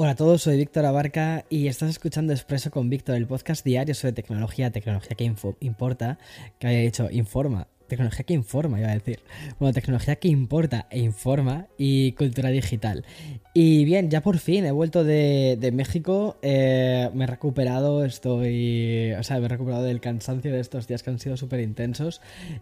Hola a todos, soy Víctor Abarca y estás escuchando Expreso con Víctor, el podcast diario sobre tecnología, tecnología que importa, que había dicho informa, tecnología que informa, iba a decir. Bueno, tecnología que importa e informa y cultura digital. Y bien, ya por fin he vuelto de, México, eh, me he recuperado, estoy, o sea, me he recuperado del cansancio de estos días que han sido súper intensos.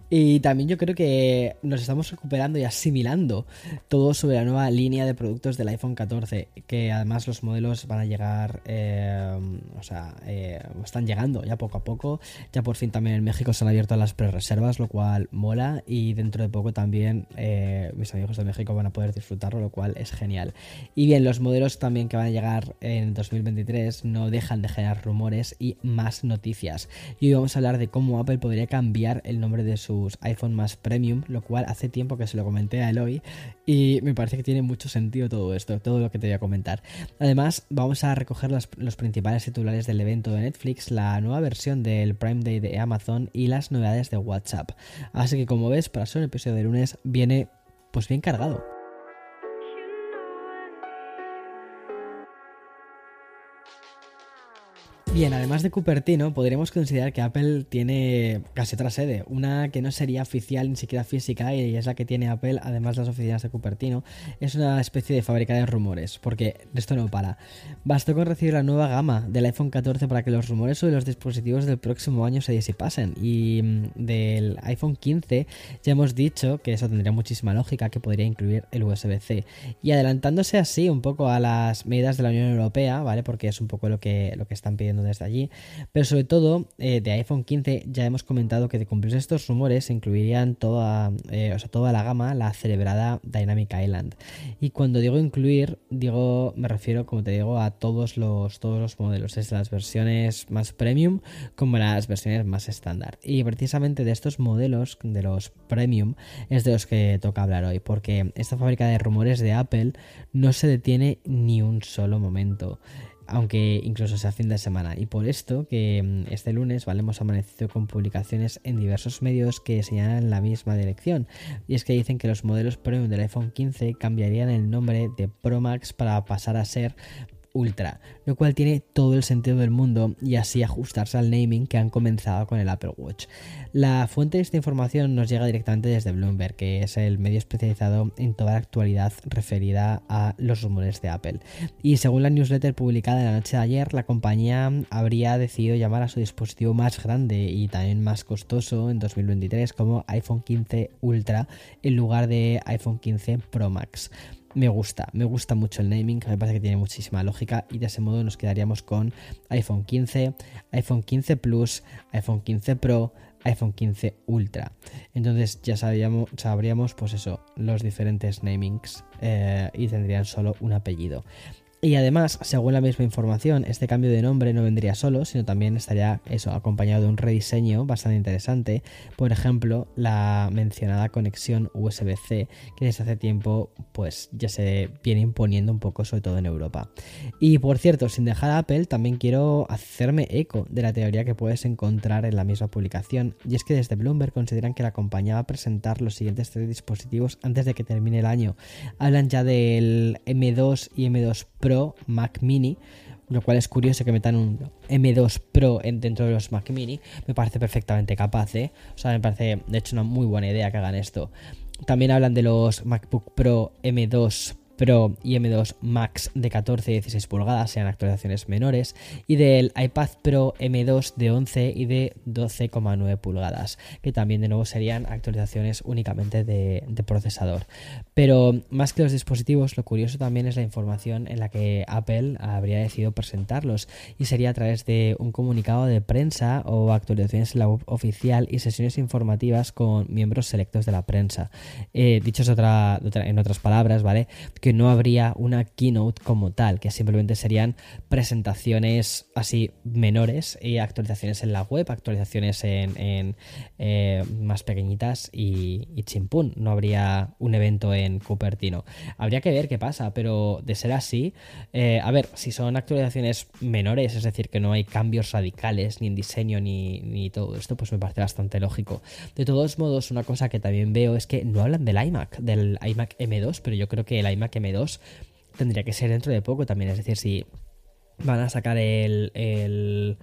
Y también yo creo que nos estamos recuperando y asimilando todo sobre la nueva línea de productos del iPhone 14, que además los modelos van a llegar, eh, o sea, eh, están llegando ya poco a poco. Ya por fin también en México se han abierto las pre-reservas, lo cual mola y dentro de poco también eh, mis amigos de México van a poder disfrutarlo, lo cual es genial. Y bien, los modelos también que van a llegar en 2023 no dejan de generar rumores y más noticias. Y hoy vamos a hablar de cómo Apple podría cambiar el nombre de sus iPhone más premium, lo cual hace tiempo que se lo comenté a Eloy y me parece que tiene mucho sentido todo esto, todo lo que te voy a comentar. Además, vamos a recoger los, los principales titulares del evento de Netflix, la nueva versión del Prime Day de Amazon y las novedades de WhatsApp. Así que como ves, para ser un episodio de lunes viene pues bien cargado. Bien, además de Cupertino, podríamos considerar que Apple tiene casi otra sede, una que no sería oficial ni siquiera física y es la que tiene Apple, además de las oficinas de Cupertino. Es una especie de fábrica de rumores, porque esto no para. Bastó con recibir la nueva gama del iPhone 14 para que los rumores sobre los dispositivos del próximo año se disipasen. Y mm, del iPhone 15 ya hemos dicho que eso tendría muchísima lógica, que podría incluir el USB-C. Y adelantándose así un poco a las medidas de la Unión Europea, ¿vale? Porque es un poco lo que, lo que están pidiendo desde allí. Pero sobre todo, eh, de iPhone 15 ya hemos comentado que de cumplirse estos rumores incluirían toda, eh, o sea, toda la gama, la celebrada Dynamic Island. Y cuando digo incluir, digo, me refiero, como te digo, a todos los, todos los modelos, desde las versiones más premium como las versiones más estándar. Y precisamente de estos modelos, de los premium, es de los que toca hablar hoy, porque esta fábrica de rumores de Apple no se detiene ni un solo momento aunque incluso sea fin de semana. Y por esto que mm, este lunes ¿vale? hemos amanecido con publicaciones en diversos medios que señalan la misma dirección. Y es que dicen que los modelos premium del iPhone 15 cambiarían el nombre de Pro Max para pasar a ser Ultra, lo cual tiene todo el sentido del mundo y así ajustarse al naming que han comenzado con el Apple Watch. La fuente de esta información nos llega directamente desde Bloomberg, que es el medio especializado en toda la actualidad referida a los rumores de Apple. Y según la newsletter publicada la noche de ayer, la compañía habría decidido llamar a su dispositivo más grande y también más costoso en 2023 como iPhone 15 Ultra en lugar de iPhone 15 Pro Max me gusta, me gusta mucho el naming, me parece que tiene muchísima lógica y de ese modo nos quedaríamos con iPhone 15, iPhone 15 Plus, iPhone 15 Pro, iPhone 15 Ultra. Entonces ya sabríamos, sabríamos pues eso, los diferentes namings eh, y tendrían solo un apellido. Y además, según la misma información, este cambio de nombre no vendría solo, sino también estaría eso, acompañado de un rediseño bastante interesante. Por ejemplo, la mencionada conexión USB-C, que desde hace tiempo pues ya se viene imponiendo un poco, sobre todo en Europa. Y por cierto, sin dejar a Apple, también quiero hacerme eco de la teoría que puedes encontrar en la misma publicación. Y es que desde Bloomberg consideran que la compañía va a presentar los siguientes tres dispositivos antes de que termine el año. Hablan ya del M2 y M2 Pro Mac Mini, lo cual es curioso que metan un M2 Pro dentro de los Mac Mini. Me parece perfectamente capaz, ¿eh? O sea, me parece de hecho una muy buena idea que hagan esto. También hablan de los MacBook Pro M2 Pro y M2 Max de 14 y 16 pulgadas sean actualizaciones menores y del iPad Pro M2 de 11 y de 12,9 pulgadas, que también de nuevo serían actualizaciones únicamente de, procesador. Pero más que los dispositivos, lo curioso también es la información en la que Apple habría decidido presentarlos y sería a través de un comunicado de prensa o actualizaciones en la web oficial y sesiones informativas con miembros selectos de la prensa. Eh, dicho otra, en otras palabras, ¿vale? No habría una keynote como tal, que simplemente serían presentaciones así menores y actualizaciones en la web, actualizaciones en, eh, más pequeñitas y, y chimpún. No habría un evento en Cupertino. Habría que ver qué pasa, pero de ser así, eh, a ver, si son actualizaciones menores, es decir, que no hay cambios radicales ni en diseño ni, ni todo esto, pues me parece bastante lógico. De todos modos, una cosa que también veo es que no hablan del iMac, del iMac M2, pero yo creo que el iMac M2 tendría que ser dentro de poco también. Es decir, si van a sacar el, el,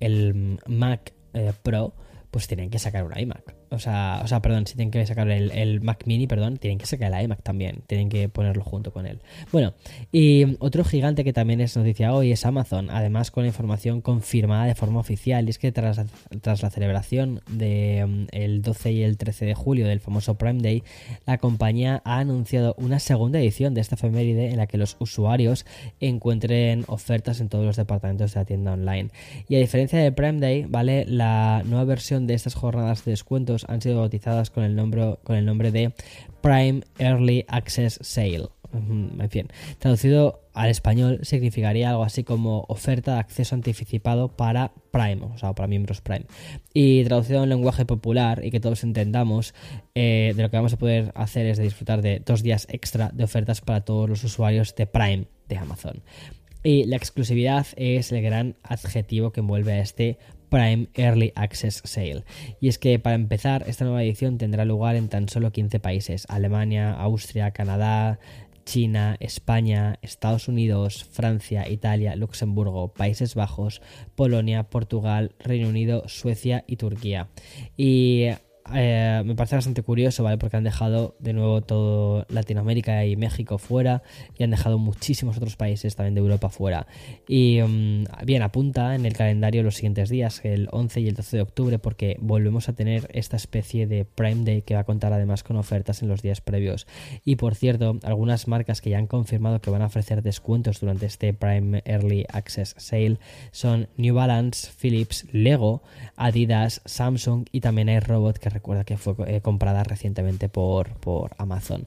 el Mac eh, Pro, pues tienen que sacar un iMac. O sea, o sea, perdón, si tienen que sacar el, Mac Mini, perdón, tienen que sacar el iMac también. Tienen que ponerlo junto con él. Bueno, y otro gigante que también es noticia hoy es Amazon. Además, con información confirmada de forma oficial. Y es que tras, tras la celebración del de, 12 mm, y el 13 de julio del famoso Prime Day, la compañía ha anunciado una segunda edición de esta efeméride en la que los usuarios encuentren ofertas en todos los departamentos de la tienda online. Y a diferencia del Prime Day, ¿vale? La nueva versión de estas jornadas de descuentos han sido bautizadas con el nombre, con el nombre de Prime Early Access Sale. En fin, traducido al español significaría algo así como oferta de acceso anticipado para Prime, o sea, para miembros Prime. Y traducido en lenguaje popular y que todos entendamos, eh, de lo que vamos a poder hacer es de disfrutar de dos días extra de ofertas para todos los usuarios de Prime de Amazon. Y la exclusividad es el gran adjetivo que envuelve a este Prime Early Access Sale. Y es que para empezar, esta nueva edición tendrá lugar en tan solo 15 países, Alemania, Austria, Canadá, China, España, Estados Unidos, Francia, Italia, Luxemburgo, Países Bajos, Polonia, Portugal, Reino Unido, Suecia y Turquía. Y eh, me parece bastante curioso, ¿vale? Porque han dejado de nuevo todo Latinoamérica y México fuera y han dejado muchísimos otros países también de Europa fuera. Y mm, bien, apunta en el calendario los siguientes días, el 11 y el 12 de octubre, porque volvemos a tener esta especie de Prime Day que va a contar además con ofertas en los días previos. Y por cierto, algunas marcas que ya han confirmado que van a ofrecer descuentos durante este Prime Early Access Sale son New Balance, Philips, Lego, Adidas, Samsung y también hay Robot que recuerda que fue eh, comprada recientemente por, por Amazon.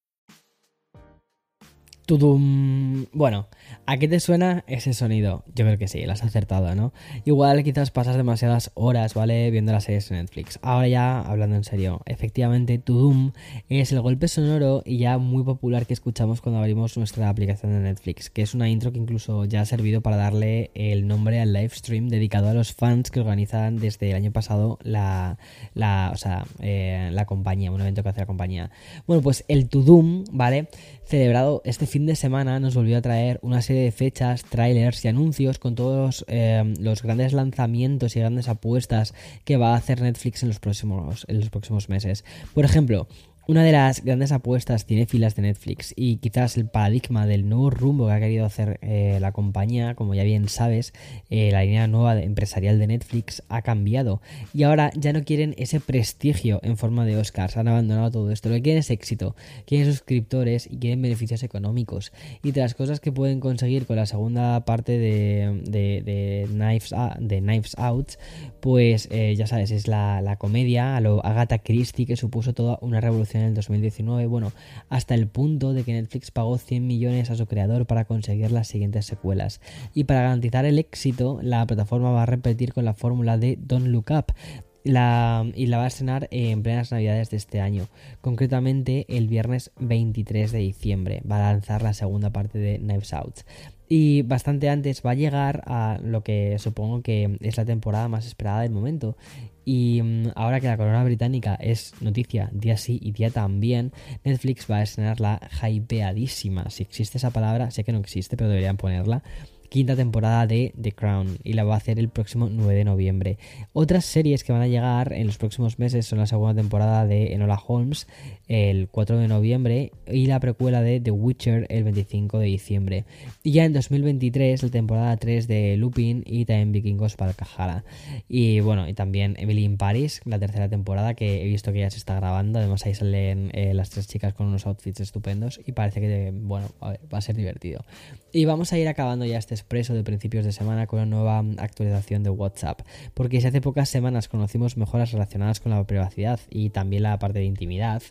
Bueno, ¿a qué te suena ese sonido? Yo creo que sí, lo has acertado, ¿no? Igual quizás pasas demasiadas horas, ¿vale? Viendo las series en Netflix. Ahora ya, hablando en serio, efectivamente, Tudum es el golpe sonoro y ya muy popular que escuchamos cuando abrimos nuestra aplicación de Netflix, que es una intro que incluso ya ha servido para darle el nombre al live stream dedicado a los fans que organizan desde el año pasado la, la, o sea, eh, la compañía, un evento que hace la compañía. Bueno, pues el Tudum, ¿vale? Celebrado este fin de semana nos volvió a traer una serie de fechas, trailers y anuncios con todos eh, los grandes lanzamientos y grandes apuestas que va a hacer Netflix en los próximos, en los próximos meses. Por ejemplo, una de las grandes apuestas tiene filas de Netflix y quizás el paradigma del nuevo rumbo que ha querido hacer eh, la compañía, como ya bien sabes, eh, la línea nueva empresarial de Netflix ha cambiado. Y ahora ya no quieren ese prestigio en forma de Oscars, han abandonado todo esto, lo que quieren es éxito, quieren suscriptores y quieren beneficios económicos. Y de las cosas que pueden conseguir con la segunda parte de, de, Knives, de Knives Out, pues eh, ya sabes, es la, la comedia a lo Agatha Christie que supuso toda una revolución en el 2019, bueno, hasta el punto de que Netflix pagó 100 millones a su creador para conseguir las siguientes secuelas. Y para garantizar el éxito, la plataforma va a repetir con la fórmula de Don't Look Up, La, y la va a estrenar en plenas navidades de este año. Concretamente el viernes 23 de diciembre va a lanzar la segunda parte de Knives Out. Y bastante antes va a llegar a lo que supongo que es la temporada más esperada del momento. Y mm, ahora que la corona británica es noticia día sí y día también, Netflix va a estrenar la hypeadísima. Si existe esa palabra, sé que no existe, pero deberían ponerla quinta temporada de The Crown y la va a hacer el próximo 9 de noviembre. Otras series que van a llegar en los próximos meses son la segunda temporada de Enola Holmes el 4 de noviembre y la precuela de The Witcher el 25 de diciembre. Y ya en 2023 la temporada 3 de Lupin y también Vikingos Valhalla. Y bueno, y también Emily in Paris, la tercera temporada que he visto que ya se está grabando. Además ahí salen eh, las tres chicas con unos outfits estupendos y parece que bueno, va a ser divertido. Y vamos a ir acabando ya este expreso de principios de semana con una nueva actualización de WhatsApp, porque si hace pocas semanas conocimos mejoras relacionadas con la privacidad y también la parte de intimidad,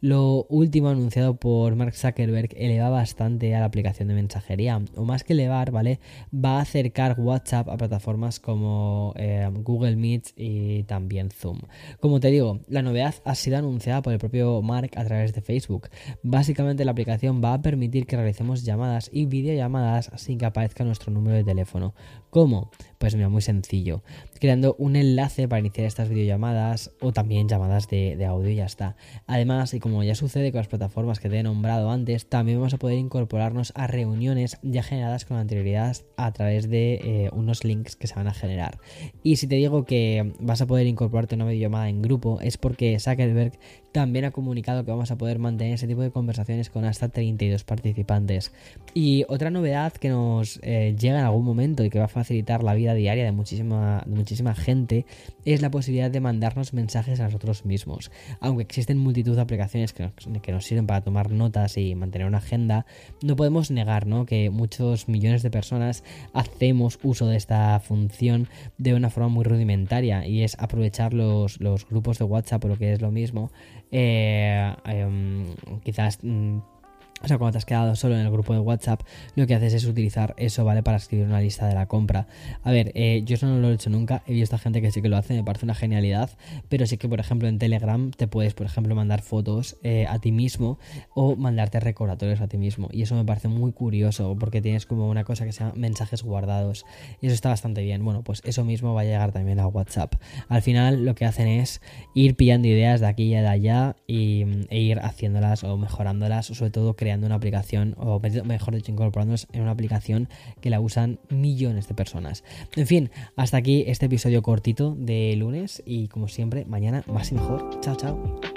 lo último anunciado por Mark Zuckerberg eleva bastante a la aplicación de mensajería, o más que elevar, ¿vale? Va a acercar WhatsApp a plataformas como eh, Google Meet y también Zoom. Como te digo, la novedad ha sido anunciada por el propio Mark a través de Facebook. Básicamente la aplicación va a permitir que realicemos llamadas y videollamadas sin que aparezca nuestro número de teléfono. ¿Cómo? Pues mira, muy sencillo. Creando un enlace para iniciar estas videollamadas o también llamadas de, audio y ya está. Además, y como ya sucede con las plataformas que te he nombrado antes, también vamos a poder incorporarnos a reuniones ya generadas con anterioridad a través de eh, unos links que se van a generar. Y si te digo que vas a poder incorporarte a una videollamada en grupo, es porque Zuckerberg también ha comunicado que vamos a poder mantener ese tipo de conversaciones con hasta 32 participantes. Y otra novedad que nos eh, llega en algún momento y que va a facilitar la vida diaria de muchísima, muchísima gente es la posibilidad de mandarnos mensajes a nosotros mismos. Aunque existen multitud de aplicaciones que nos, sirven para tomar notas y mantener una agenda, no podemos negar que muchos millones de personas hacemos uso de esta función de una forma muy rudimentaria y es aprovechar los, los grupos de WhatsApp o lo que es lo mismo. Eh, em, quizás mm, o sea, cuando te has quedado solo en el grupo de WhatsApp, lo que haces es utilizar eso, ¿vale? Para escribir una lista de la compra. A ver, eh, yo eso no lo he hecho nunca. He visto a gente que sí que lo hace, me parece una genialidad. Pero sí que, por ejemplo, en Telegram te puedes, por ejemplo, mandar fotos eh, a ti mismo o mandarte recordatorios a ti mismo. Y eso me parece muy curioso porque tienes como una cosa que se llama mensajes guardados. Y eso está bastante bien. Bueno, pues eso mismo va a llegar también a WhatsApp. Al final, lo que hacen es ir pillando ideas de aquí y de allá y, e ir haciéndolas o mejorándolas, o sobre todo creando una aplicación, o mejor dicho, incorporándonos en una aplicación que la usan millones de personas. En fin, hasta aquí este episodio cortito de lunes y como siempre, mañana más y mejor. Chao, chao.